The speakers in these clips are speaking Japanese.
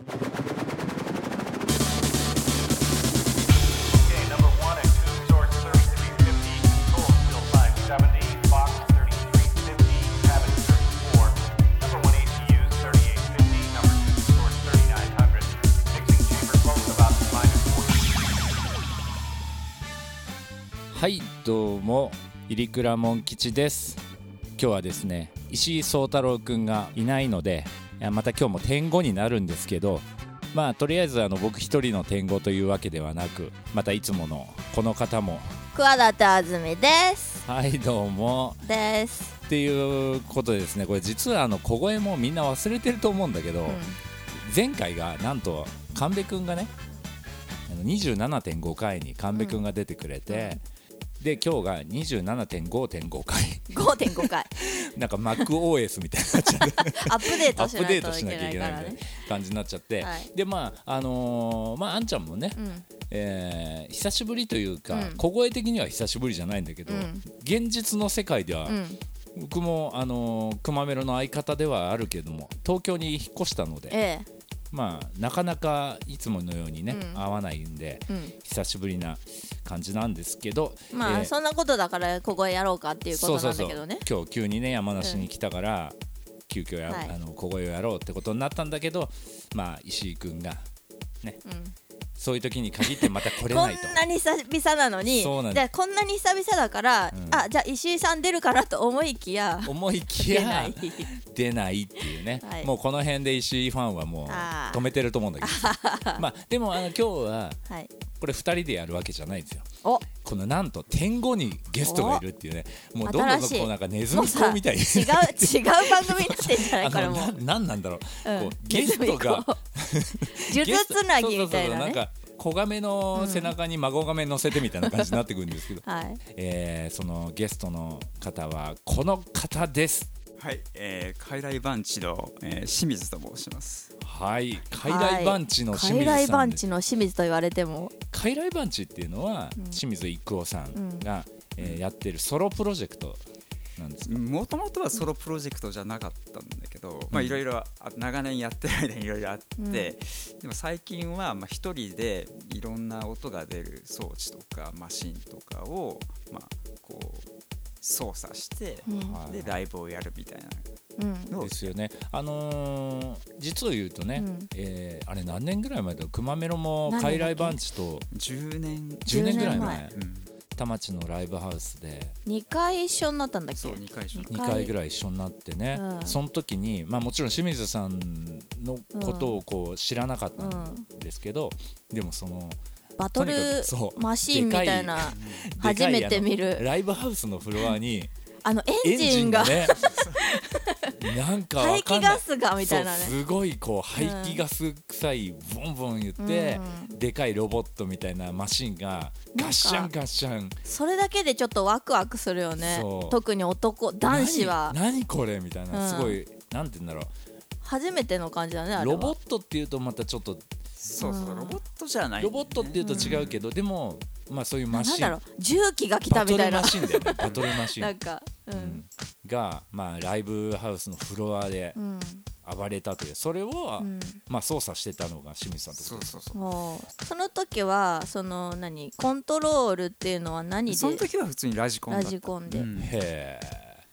はいどうも入倉門吉です。今日はですね石井壮太郎くんがいないのでまた今日も点5になるんですけどまあとりあえずあの僕一人の点5というわけではなくまたいつものこの方も。桑田あずみです。はいどうも。です、っていうことでですねこれ実はあの小声もみんな忘れてると思うんだけど、うん。前回がなんと神戸くんがねあの27.5回に神戸くんが出てくれて、で今日が27.5.5回。5.5回。なんか MacOS みたいになっちゃって アップデートしないアップデーといけないトしなきゃいけからね感じになっちゃって、はい。でまああのーまああんちゃんもね、うん。えー久しぶりというか、うん。小声的には久しぶりじゃないんだけど、うん。現実の世界では、うん。僕もあのー熊メロの相方ではあるけども東京に引っ越したのでえまあなかなかいつものようにね、うん。会わないんでえうん。久しぶりな感じなんですけどまあ、えーそんなことだからここへやろうかっていうことなんだけどね。今日急にね山梨に来たから、急遽や、はい。あの小声をやろうってことになったんだけどまあ石井君がね、そういう時に限ってまた来れこないと。んなに久々なのにじゃあこんなに久々だから、ん。あじゃあ石井さん出るかなと思いきや思いきや出ない。出ないっていうね、はい。もうこの辺で石井ファンはもう止めてると思うんだけど。まあでもあの今日ははいこれ2人でやるわけじゃないんですよ。お。このなんと点後にゲストがいるっていうね。もうどんどんこうなんかネズミもうさ講みたいに。違う違う番組になってんじゃないこれも。ななんなんだろう、うん。こうゲストが 数珠つなぎみたいなね。子亀の背中に孫亀乗せてみたいな感じになってくるんですけど、はい。えーそのゲストの方はこの方です。はい、えー、海来番地の、えー、清水と申します。はい。海来番地の清海水さんです地の清水と言われても。海来番地っていうのは、清水育夫さんが、えーやってるソロプロジェクトなんですか、もともとはソロプロジェクトじゃなかったんだけど、まあいろいろあ長年やってる間にいろいろあって、でも最近はまあ一人でいろんな音が出る装置とかマシンとかをまあこう操作して、はい。でライブをやるみたいなですよね、あのー実を言うとね、うん。えーあれ何年ぐらい前だ熊メロも何年だっけ？海来番地と10年。10年ぐらい前。10年前。うん。田町のライブハウスで。2回一緒になったんだっけ？そう2回一緒に。2回。ぐらい一緒になってね、うん。その時に、まあ、もちろん清水さんのことをこう知らなかったんですけど、でもそのバトルマシーンみたいな初めて見る。ライブハウスのフロアにあのエエンンジンが。ジンがね なんかわ排気ガスがみたいなね。すごいこう排気ガス臭いボンボン言って、でかいロボットみたいなマシンがガッシャンガッシャン。それだけでちょっとワクワクするよね。特に男男子は。何何これみたいな、うん。すごいなんて言うんだろ初めての感じだねあうれは。ロボットっていうとまたちょっとそうそうロボットじゃない。ロボットっていうと違うけど、でもまあそういうマシン。なんだろう重機が来たみたいな。マシンだよね。バトルマシン。なんかうんが、まあ、ライブハウスのフロアでうん。暴れたという。それを、ん。まあ、操作してたのが清水さんとそうそうそう。もうその時はその何コントロールっていうのは何で？その時は普通にラジコンだラった。ジコンで,、うん。へ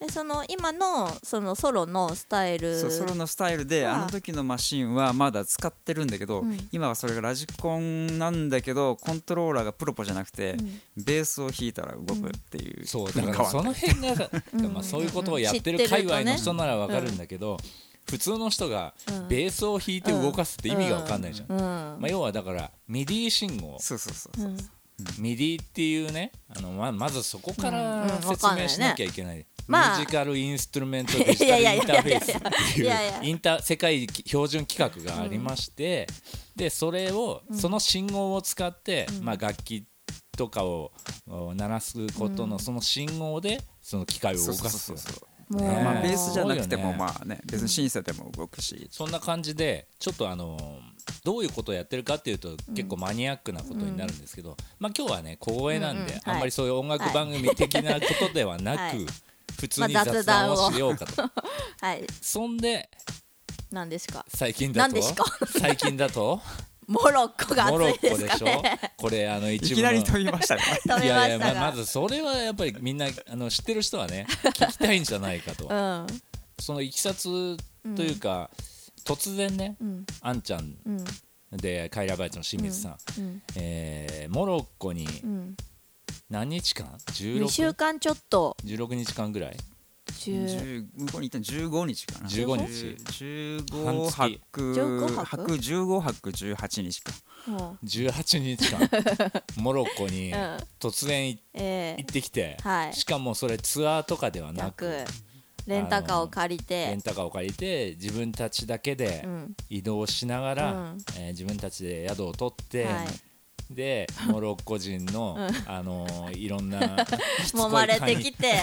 でその今のそのソロのスタイルそうソロのスタイルでは。あの時のマシンはまだ使ってるんだけど、うん。今はそれがラジコンなんだけどコントローラーがプロポじゃなくて、ベースを弾いたら動くっていう、えそうだからその辺が、まあ、そういうことをやってる界隈の人ならわかるんだけど、普通の人がベースを弾いて動かすって意味がわかんないじゃん、うん。まあ、要はだから MIDI 信号。そうそうそうそう、MIDI っていうねあのままずそこからうん。説明しなきゃいけない,、まあ Musical Instrument Digital Interface っていうインター世界標準規格がありまして、でそれをその信号を使って、まあ、楽器とかをお鳴らすことのその信号でその機械を動かす。そうそうそうそう。もう、ねまあ、ベースじゃなくてもまあね。別にシンセでも動くし、そんな感じでちょっとあのどういうことをやってるかっていうと結構マニアックなことになるんですけど、まあ今日はね小声なんで、うんうん。あんまりそういう音楽番組的なことではなく、はい普通にまあ雑談を。しようかと、はい。そんで何ですか？最近だと？何ですか？最近だと？モロッコがモロ暑いでッコでしょ？これあのい一部の。きなり飛びましたね。食べいやいやままずそれはやっぱりみんなあの知ってる人はね聞きたいんじゃないかと。うん。そのいきさつというか、突然ね、うん。あんちゃんうん。でカイラバイトの清水さん、うん。えーモロッコにうん何日間？2週 16, 間ちょっと。16日間ぐらい？10 10向こうに行ったの15日かな。15日？15半月。泊15泊？泊15泊18日かも18日間？モロッコにうん。突然いえ行ってきて、はい。しかもそれツアーとかではなく楽レンタカーを借りて。レンタカーを借りて自分たちだけでうん。移動しながら、うん。えー自分たちで宿を取って、はいでモロッコ人の、あのーいろんな 揉まれて勧きて。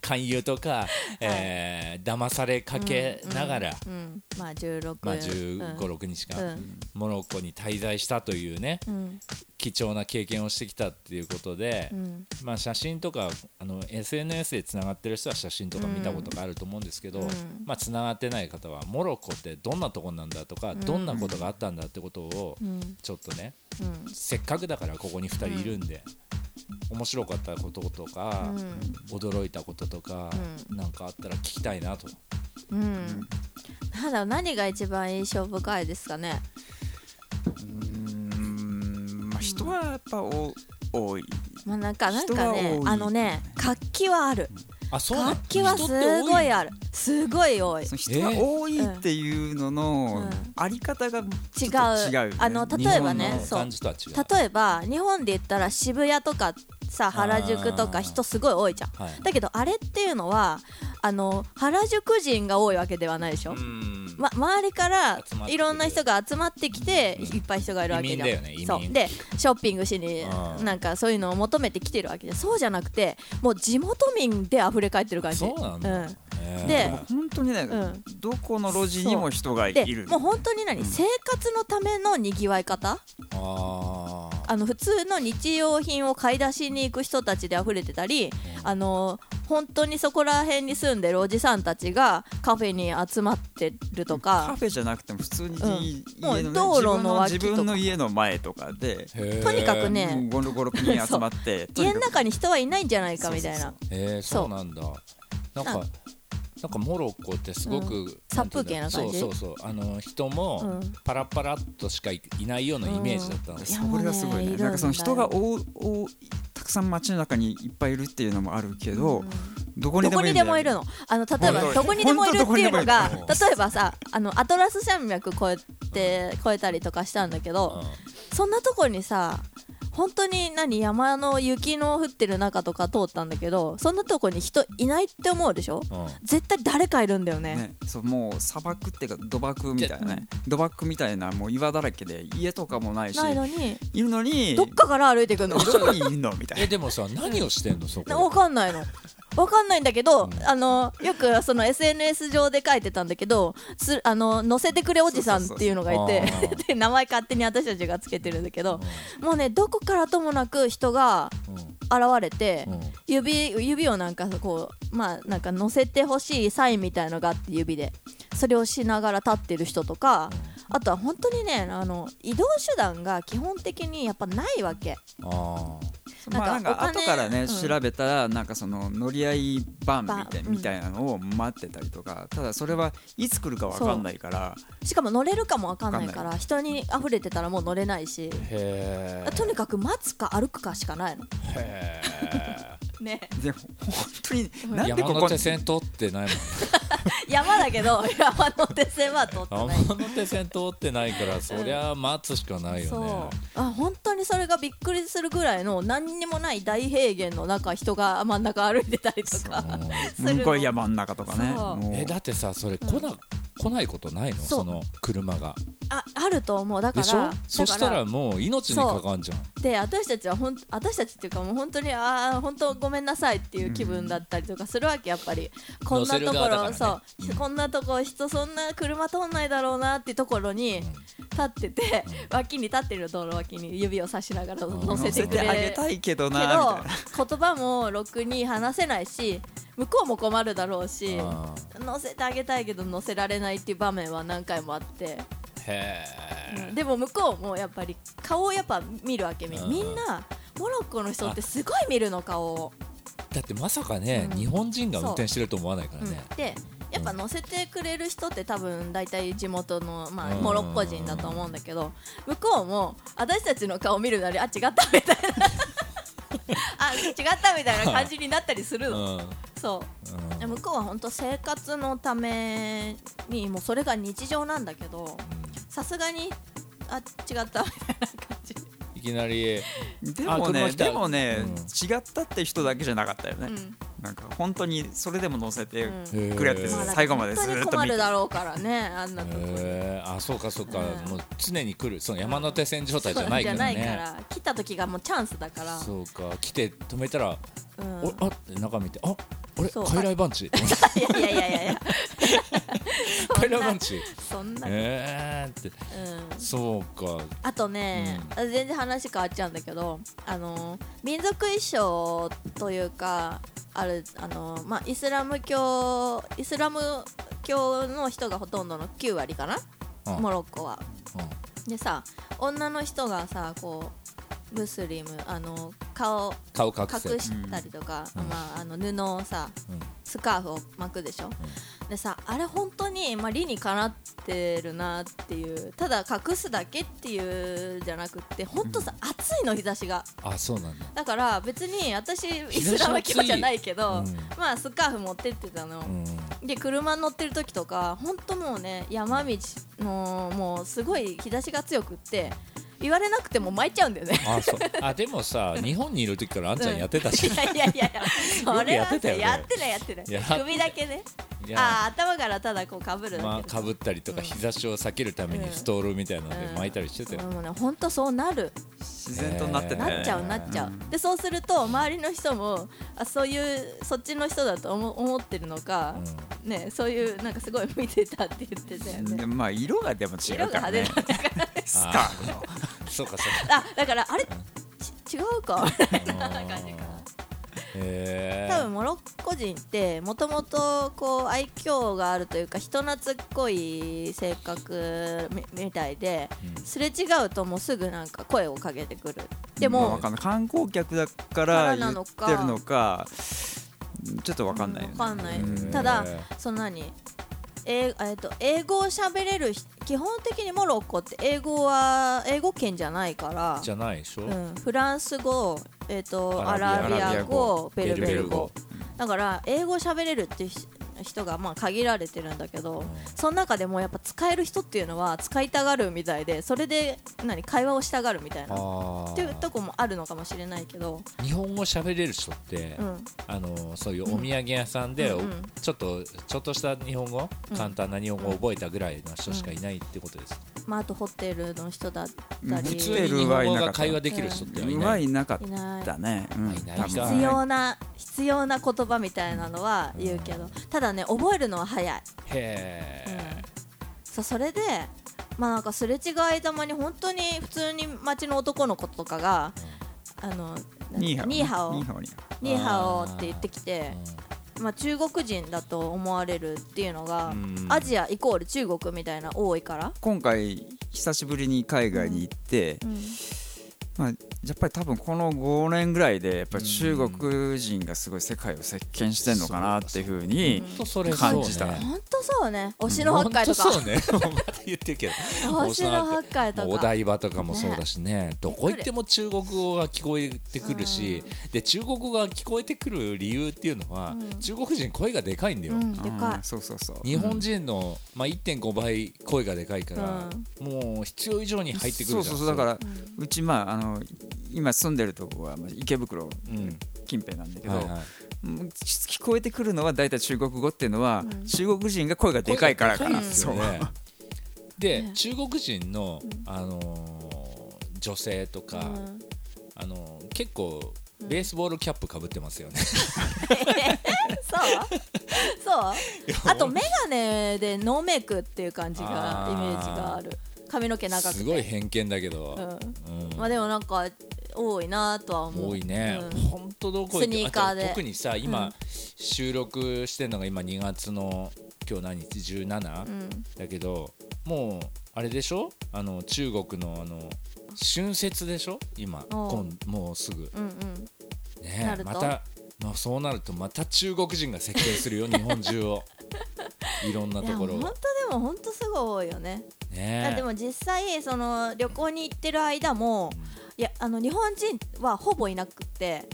勧誘とか、えー騙されかけながら、うんまあ16まあ、1 5 6日間、うん。モロッコに滞在したというね。うん貴重な経験をしてきたっていうことで、うん。まあ、写真とかあの SNS でつながってる人は写真とか見たことがあると思うんですけど、うん。まあ、つながってない方はモロッコってどんなとこなんだとか、どんなことがあったんだってことをうん。ちょっとねうん。せっかくだからここに2人いるんで、面白かったこととか、驚いたこととか、なんかあったら聞きたいなと。うん。うんただ何が一番印象深いですかね？人はやっぱお多い。まあなんかなんかねい。あのね活気はある。あそうなの活気はすごいある。すごい多い。その人が多いっていうののうん。あり方が違う違う。あの例えばね日本のそう。例えば日本で言ったら渋谷とかさ原宿とか人すごい多いじゃん。はい。だけどあれっていうのはあの原宿人が多いわけではないでしょ、うんま、周りからいろんな人が集まってきていっぱい人がいるわけじゃん。ねそう。でショッピングしにうん。なんかそういうのを求めてきてるわけでそうじゃなくてもう地元民で溢れ返ってる感じ。そうなんだ、うん。で本当にね、うん。どこの路地にも人がいでるもう本当に何、生活のためのにぎわい方？あの普通の日用品を買い出しに行く人たちで溢れてたり、あの本当にそこら辺に住んでるおじさんたちがカフェに集まってるとカかフェじゃなくても普通に、うん。家もうの道路の脇自分の自分の家の前とかで。とにかくね56人集まって家の中に人はいないんじゃないかみたいなへーそうなんだなんかななんかモロッコってすごく、うん。殺風景な感じ？そうそうそう。あの人もうん。パラパラっとしかいいないようなイメージだったんですよ、いやそれがすごいね。なんかその人がおおたくさん街の中にいっぱいいるっていうのもあるけど、どこにどこにでもいるの？あの例えばどこにでもいるっていうのが例えばさあのアトラス山脈越えて越えたりとかしたんだけど、そんなとこにさ本当に何山の雪の降ってる中とか通ったんだけどそんなとこに人いないって思うでしょ？うん。うん絶対誰かいるんだよね。ね、そうもう砂漠っていうか土漠みたいなね。土漠みたいなもう岩だらけで家とかもないしないのにいるのにどっかから歩いてくるの？どこにいるの？みたいな。えでもさ何をしてんの？そこ。わかんないのわかんないんだけど、あのよくその SNS 上で書いてたんだけどすあの載せてくれおじさんっていうのがいて で名前勝手に私たちがつけてるんだけど、もうねどこからともなく人がうん。現れて、うん。指指をなんかこうまあなんか載せてほしいサインみたいのがあって指で。それをしながら立ってる人とか、あとは本当にねあの移動手段が基本的にやっぱないわけ。あまあなんか後からね、うん。調べたらなんかその乗り合い版みたい,、みたいなのを待ってたりとかただそれはいつ来るかわかんないからしかも乗れるかもわかんないかわら人に溢れてたらもう乗れないし。とにかく待つか歩くかしかないの。へね。でも本当になんでここ山手線通ってないもん 山だけど山手線は通ってない。山手線通ってないからそりゃ待つしかないよそう。ねあ本当にそれがびっくりするぐらいの何にもない大平原の中人が真ん中歩いてたりとかする向のこう山の中とかね。えだってさそれ来な来ないことないの？その車がああると思う。だからそしたらもう命にかかんじゃん。で私たちはほん私たちっていうかもう本当にああ本当ごめんなさいっていう気分だったりとかするわけやっぱり。こんなところ、ね。そう、こんなとこ人そんな車通んないだろうなっていうところに立ってて、脇に立ってる道路脇に指をさしながら乗せてくれ。てあげたいけどけどなみたいな。言葉もろくに話せないし向こうも困るだろうしあ乗せてあげたいけど乗せられないっていう場面は何回もあって、ーへえでも向こうもやっぱり顔をやっぱ見るわけみんなうん。みんなモロッコの人ってすごい見るの顔を、だってまさかね、うん。日本人が運転してると思わないからうんね、でやっぱ乗せてくれる人って多分大体地元の、まあ、うん。モロッコ人だと思うんだけど向こうも私たちの顔見るなりあ違ったみたいな。あ違ったみたいな感じになったりするうの、ん。そう。向こうは本当生活のためにもうそれが日常なんだけどさすがにあ違ったみたいな感じ、いきなり。でもねでもね、うん。違ったって人だけじゃなかったよね、うん。なんか本当にそれでも乗せてうん。くれって最後までず本当にっと見て。困るだろうからねあんなとこあそうかそうか、うん。もう常に来る。その山手線状態じゃないからじゃねないから。来た時がもうチャンスだから。そうか。来て止めたら、うん。おあって中見てああれ？傀儡番地いやいやいやいやいや。傀儡番地そんな、えーって。うん、そうか。あとね、あ全然話変わっちゃうんだけどあの民族衣装というかあるあの、まあ、イスラム教イスラム教の人がほとんどの9割かな、うん。モロッコは。うん。でさ女の人がさこうムスリムあの顔顔隠したりとか、うん。まあ、あの布をさうん。スカーフを巻くでしょ、でさあれ本当にまあ、理にかなってるなっていうただ隠すだけっていうじゃなくって本当さ、暑いの日差しが。あそうなんだ。だから別に私イスラム教じゃないけど、うん。まあスカーフ持ってってたの、うん。で車乗ってる時とか本当もうね山道のもうすごい日差しが強くって言われなくても巻いちゃうんだよね。あそう。あでもさ日本にいる時からあんちゃんやってたし、いやいやいやいやそれはやってたよねやってない。やってない。首だけねあ。あ頭からただこうかぶるまあかぶったりとかうん。日差しを避けるためにストールみたいなので巻いたりしてたよ、でもね本当そうなる。自然となってて、ねなっちゃうなっちゃう、でそうすると周りの人もあそういうそっちの人だと思思ってるのか、ねそういうなんかすごい見てたって言ってたよね。でまあ色がでも違色がうからね。派手だからねスカーフのそうかそうか。あだからあれち違うか？みたいな感じか。な多分モロッコ人ってもともとこう愛嬌があるというか人懐っこい性格みみたいで、うん。すれ違うともうすぐなんか声をかけてくる。でもまあ観光客だかからら言ってるのかちょっとわかんないよね、わかんない。うん。ただその何？えーと英語を喋れる人基本的にモロッコって英語は英語圏じゃないから。じゃないでしょ、うん、フランス語、えー、とアアラビア語ベルベル語。語。だから英語喋れるって人がまあ限られてるんだけど、その中でもやっぱ使える人っていうのは使いたがるみたいでそれで何会話をしたがるみたいなっあていうとこもあるのかもしれないけど、ー日本語喋れる人って、うん、あのそういうお土産屋さんで、うんうん。ちょっとちょっとした日本語、うん。簡単な日本語を覚えたぐらいの人しかいないってことです、まあ、あとホテルの人だったうん。り普通に日本語が会話できる人ってはいない、はいなかっい。ないたね、うん。い必要な必要な言葉みたいなのは言うけどただね覚えるのは早い。へえ、そうそれでまあなんかすれ違いざまに本当に普通に街の男の子とかが「あのニーハオニーハオ。ニーハオニーハニーハオ」って言ってきて、まあ、中国人だと思われるっていうのが、うん。アジアイコール中国みたいな多いから、オ今回久しぶりに海外に行って、うんまあ、やっぱり多分この5年ぐらいでやっぱり中国人がすごい世界を席巻してんのかなっていうふうに感じた。本当そうね推しの八海とかそうね言ってるけど推しの八海とかお台場とかもそうだしねどこ行っても中国語が聞こえてくるし、で中国語が聞こえてくる理由っていうのは、うん中国人声がでかいんだよ、うんでかうんそうそうそう日本人の、まあ、1.5倍声がでかいから、もう必要以上に入ってくるじゃんそうそうそうだからい、うちまああの今住んでるとこはまあ池袋うん。近辺なんだけど、はいはい。うん聞こえてくるのは大体中国語っていうのは、うん。中国人が声がでかいからかな、ね。で、ね。中国人の、あのー女性とか、うん。あのー結構ベースボールキャップかぶってますよね、そう？そう？あと眼鏡でノーメイクっていう感じがイメージがある。髪の毛長くて。すごい偏見だけど、うんうんまあでもなんか多いなとは思う。多いね、うん。本とどこ行スニーカーで。特にさ今、うん。収録してるのが今2月の今日何日？17?、うん。だけどもうあれでしょ？あの中国のあの春節でしょ？今今もうすぐ。うんうん。ねまた、まあ、そうなるとまた中国人が席巻するよ日本中を。いろんないや本当ところをでも本当すごい多いよね。ねでも実際その旅行に行ってる間もいやあの日本人はほぼいなくって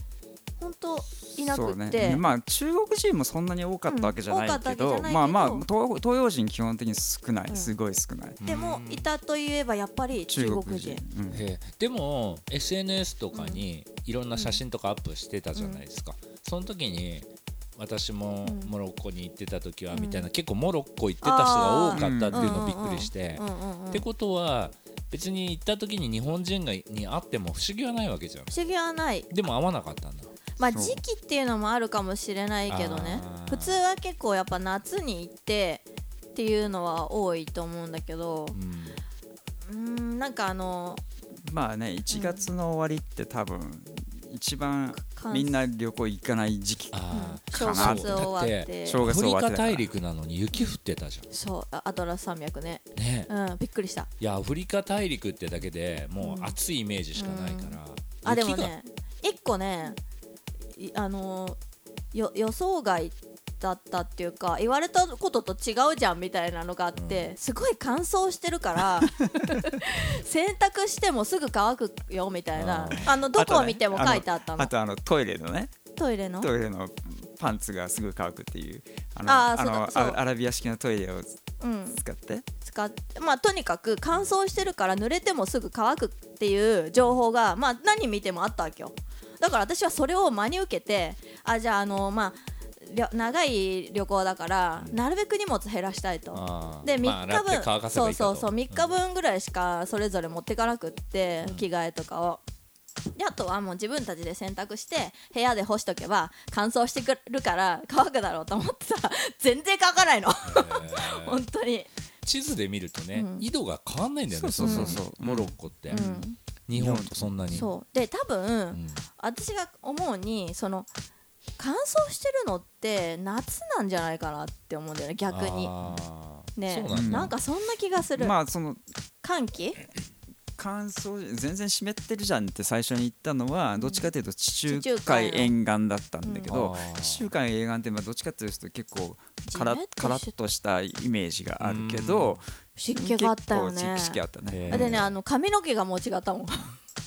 本当いなくって、ね。まあ中国人もそんなに多かったわけじゃないけど、わけじゃないけど。まあまあ東東洋人基本的に少ない、うん。すごい少ない。でもいたといえばやっぱり中国人。でも SNS とかにいろんな写真とかアップしてたじゃないですか、その時に私もうん。モロッコに行ってた時はうん。みたいな、結構モロッコ行ってた人が多かったっていうのびっくりして、ってことは別に行った時に日本人がに会っても不思議はないわけじゃん。不思議はない。でも会わなかったんだ。まあ時期っていうのもあるかもしれないけどね。普通は結構やっぱ夏に行ってっていうのは多いと思うんだけど。うん。うーんなんかあのまあね1月の終わりって多分一番関みんな旅行行かない時期あー。正かな月終わっだて正月アフリカ終わってたから。大陸なのに雪降ってたじゃそうあアトラス山脈ね。んね。うんびっくりした。いやアフリカ大陸ってだけでもううん暑いイメージしかないから、あでも雪が。ね一個ねいあのーよ予想外だったっていうか言われたことと違うじゃんみたいなのがあって、すごい乾燥してるから 洗濯してもすぐ乾くよみたいな。ああのどこを見ても書いてあったの。あとあのトイレのね。トイレの？トイレのパンツがすぐ乾くっていうあのあのアラビア式のトイレをうん使って？使って。まあとにかく乾燥してるから濡れてもすぐ乾くっていう情報がまあ何見てもあったわけよ。だから私はそれを真に受けてあじゃああのまあ長い旅行だからなるべく荷物減らしたいと。で3まあ洗って日分、乾かせばそいうそうそう3日分ぐらいしかそれぞれ持ってかなくって、着替えとかを。であとはもう自分たちで洗濯して部屋で干しとけば乾燥してくるから乾くだろうと思ってたら 全然乾かないの。本当に。地図で見るとね、うん。緯度が変わんないんだよねそうそうそうそう。モロッコって、うん。日本とそんなに。そう。で多分、うん。私が思うにその乾燥してるのって夏なんじゃないかなって思うんだよね逆に。ね。なんだ、なんかそんな気がする、まあその寒気？乾燥全然湿ってるじゃんって最初に言ったのはどっちかというと地中海海沿岸だったんだけど、地中海沿岸ってまあどっちかというと結構カラジメッとしてカラッとしたイメージがあるけど湿気があったよね。湿気あったね。でねあの髪の毛がもう違ったもん。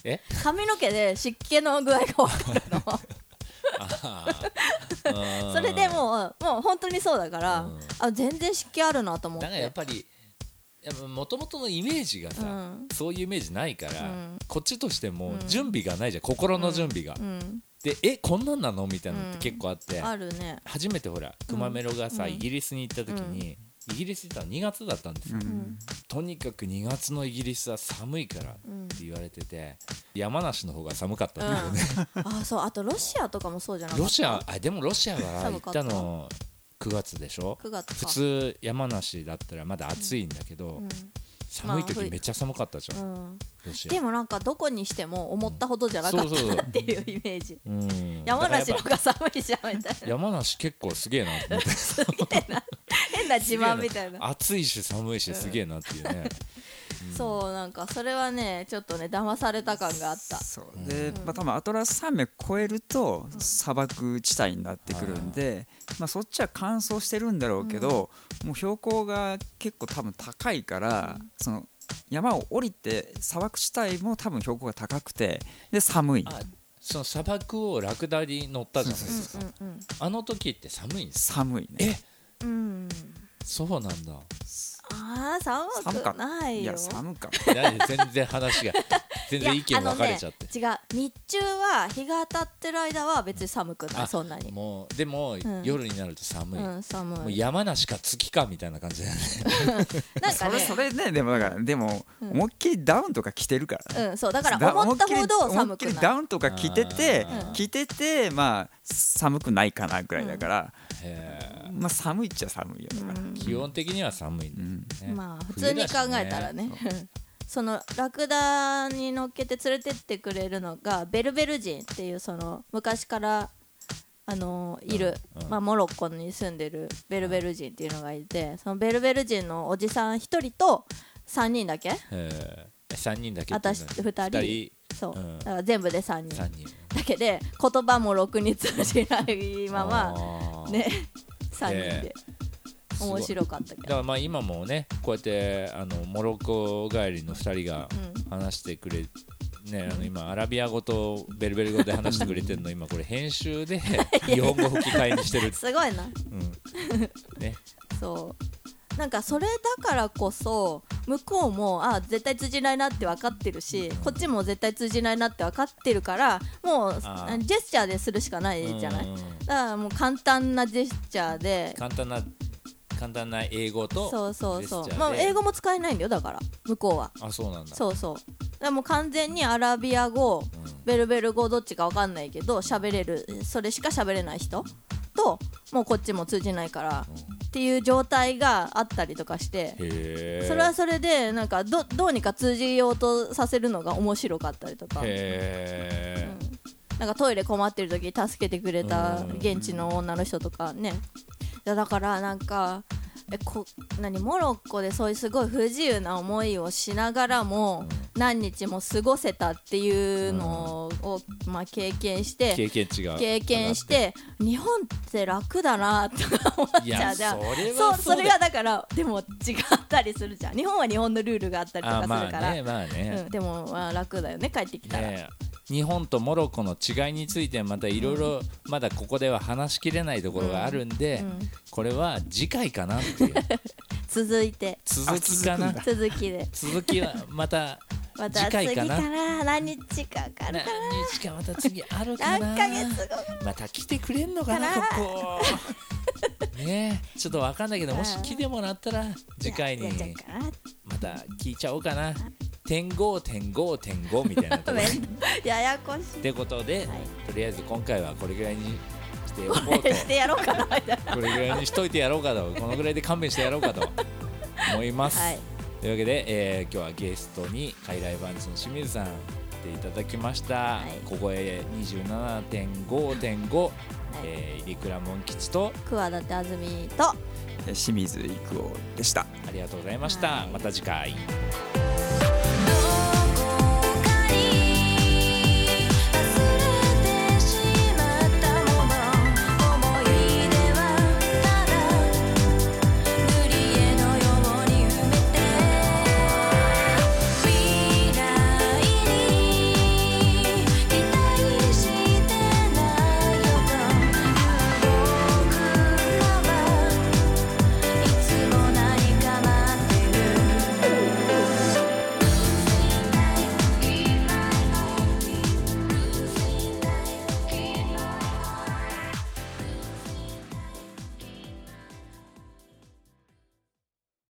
え？髪の毛で湿気の具合が分かるの それでもうもう本当にそうだから、うん。あ全然湿気あるなと思って。だからやっぱりもともとのイメージがさ、うん。そういうイメージないから、うん。こっちとしてもうん。準備がないじゃん。心の準備が、うん。でえこんなんなの？みたいなのって結構あって、あるね。初めてほらくまメロがさ、うん。イギリスに行った時に、イギリス行ったの2月だったんですよ、うん。とにかく2月のイギリスは寒いからってうん言われてて山梨の方が寒かったんだよね、あそう。あとロシアとかもそうじゃなかった？ロシアあでもロシアは行ったた。の9月でしょ？9月か。普通山梨だったらまだ暑いんだけど、うん。寒いまあ時めっちゃ寒かったじゃん、うんロシア。でもなんかどこにしても思ったほどじゃなかったっていうイメージ。うん。山梨の方が寒いじゃんみたいな。山梨結構すげえなと思って。変な自慢みたいな。暑いし寒いしすげえなっていうね、そうなんかそれはねちょっとね騙された感があった。そう。で、まあ、多分アトラス山脈越えると砂漠地帯になってくるんで、まあ、そっちは乾燥してるんだろうけど、もう標高が結構多分高いから、その山を降りて砂漠地帯も多分標高が高くてで寒い。あその砂漠をラクダに乗ったじゃないでうんすか、うんあの時って寒いんです寒いね。うんうんそうなんだ。あー寒く寒か。ったない。よいや寒か。っ たいや全然話が全然意見分かれちゃって、いやあのね、違う。日中は日が当たってる間は別に寒くないあそんなに。もうでも、ん。夜になると寒い、うもん寒うい山梨か月かみたいな感じだよね。なんかね。それそれねでもだからでもうん。思いっきりダウンとか着てるから。ね、うんそうだから思ったほど寒く思いっきりないダウンとか着ててあー。着ててまあ寒くないかなぐらいだから、へまあ寒いっちゃ寒いよだから、うん。ー基本的には寒いんだよね、まあ普通に考えたらね。そのラクダに乗っけて連れてってくれるのがベルベル人っていうその昔からあのいる、うん。うん。まあ、モロッコに住んでるベルベル人っていうのがいてそのベルベル人のおじさん1人と3人だけ？えー、3人だけ私2人。二そう、うん。だから全部で3人。人3人。だけで言葉もろくに通じないままね3人で。面白かったけど。だからまあ今もねこうやってあのモロッコ帰りの2人がう話してくれ、ね、あの今アラビア語とベルベル語で話してくれてるの 今これ編集で日本語吹き替えにしてる、すごいな。うん。ね、そう。なんかそれだからこそ向こうもあ絶対通じないなって分かってるしこっちも絶対通じないなって分かってるからもうジェスチャーでするしかないじゃない。うん。だからもう簡単なジェスチャーで。簡単な簡単な英語とそうそうそう。まあ英語も使えないんだよだから向こうは。あそうなんだ。そうそう。でもう完全にアラビア語ベルベル語どっちか分かんないけど喋れるそれしか喋れない人ともうこっちも通じないからっていう状態があったりとかしてそれはそれでなんかどどうにか通じようとさせるのが面白かったりとか、へえ、なんかトイレ困ってる時に助けてくれた現地の女の人とかね。いやだからなんかえこ何モロッコでそういうすごい不自由な思いをしながらも何日も過ごせたっていうのを、まあ、経験して経験値が経験して日本って楽だなとか思っいちゃやうじゃんそれそうはそれがだからでも違ったりするじゃん。日本は日本のルールがあったりとかするから、あねまあね。うん、でもまあ楽だよね帰ってきたら、ね日本とモロッコの違いについてまたいろいろまだここでは話しきれないところがあるんで、うんこれは次回かなっていう。続いて。続きかな。あ続きで。続きはまたまた次回かな。次から何日かかる何か日かまた次あるかな。な何ヶ月後また来てくれんのかなここ。ねえちょっとわかんないけどもし来てもらったら次回にまた聞いちゃおうかな点5点5点5みたいなところ。ややこしってことで、はい。とりあえず今回はこれぐらいにしておこうと。いしてやろうかな。みたいなこれぐらいにしといてやろうかと。このぐらいで勘弁してやろうかと。思います、はい。というわけで、えー今日はゲストに海来バンチの清水さん来ていただきました、い。ここへ27.5.5、えー、入倉門吉と。桑田あずみと。え清水育夫でした。ありがとうございました、はい。また次回。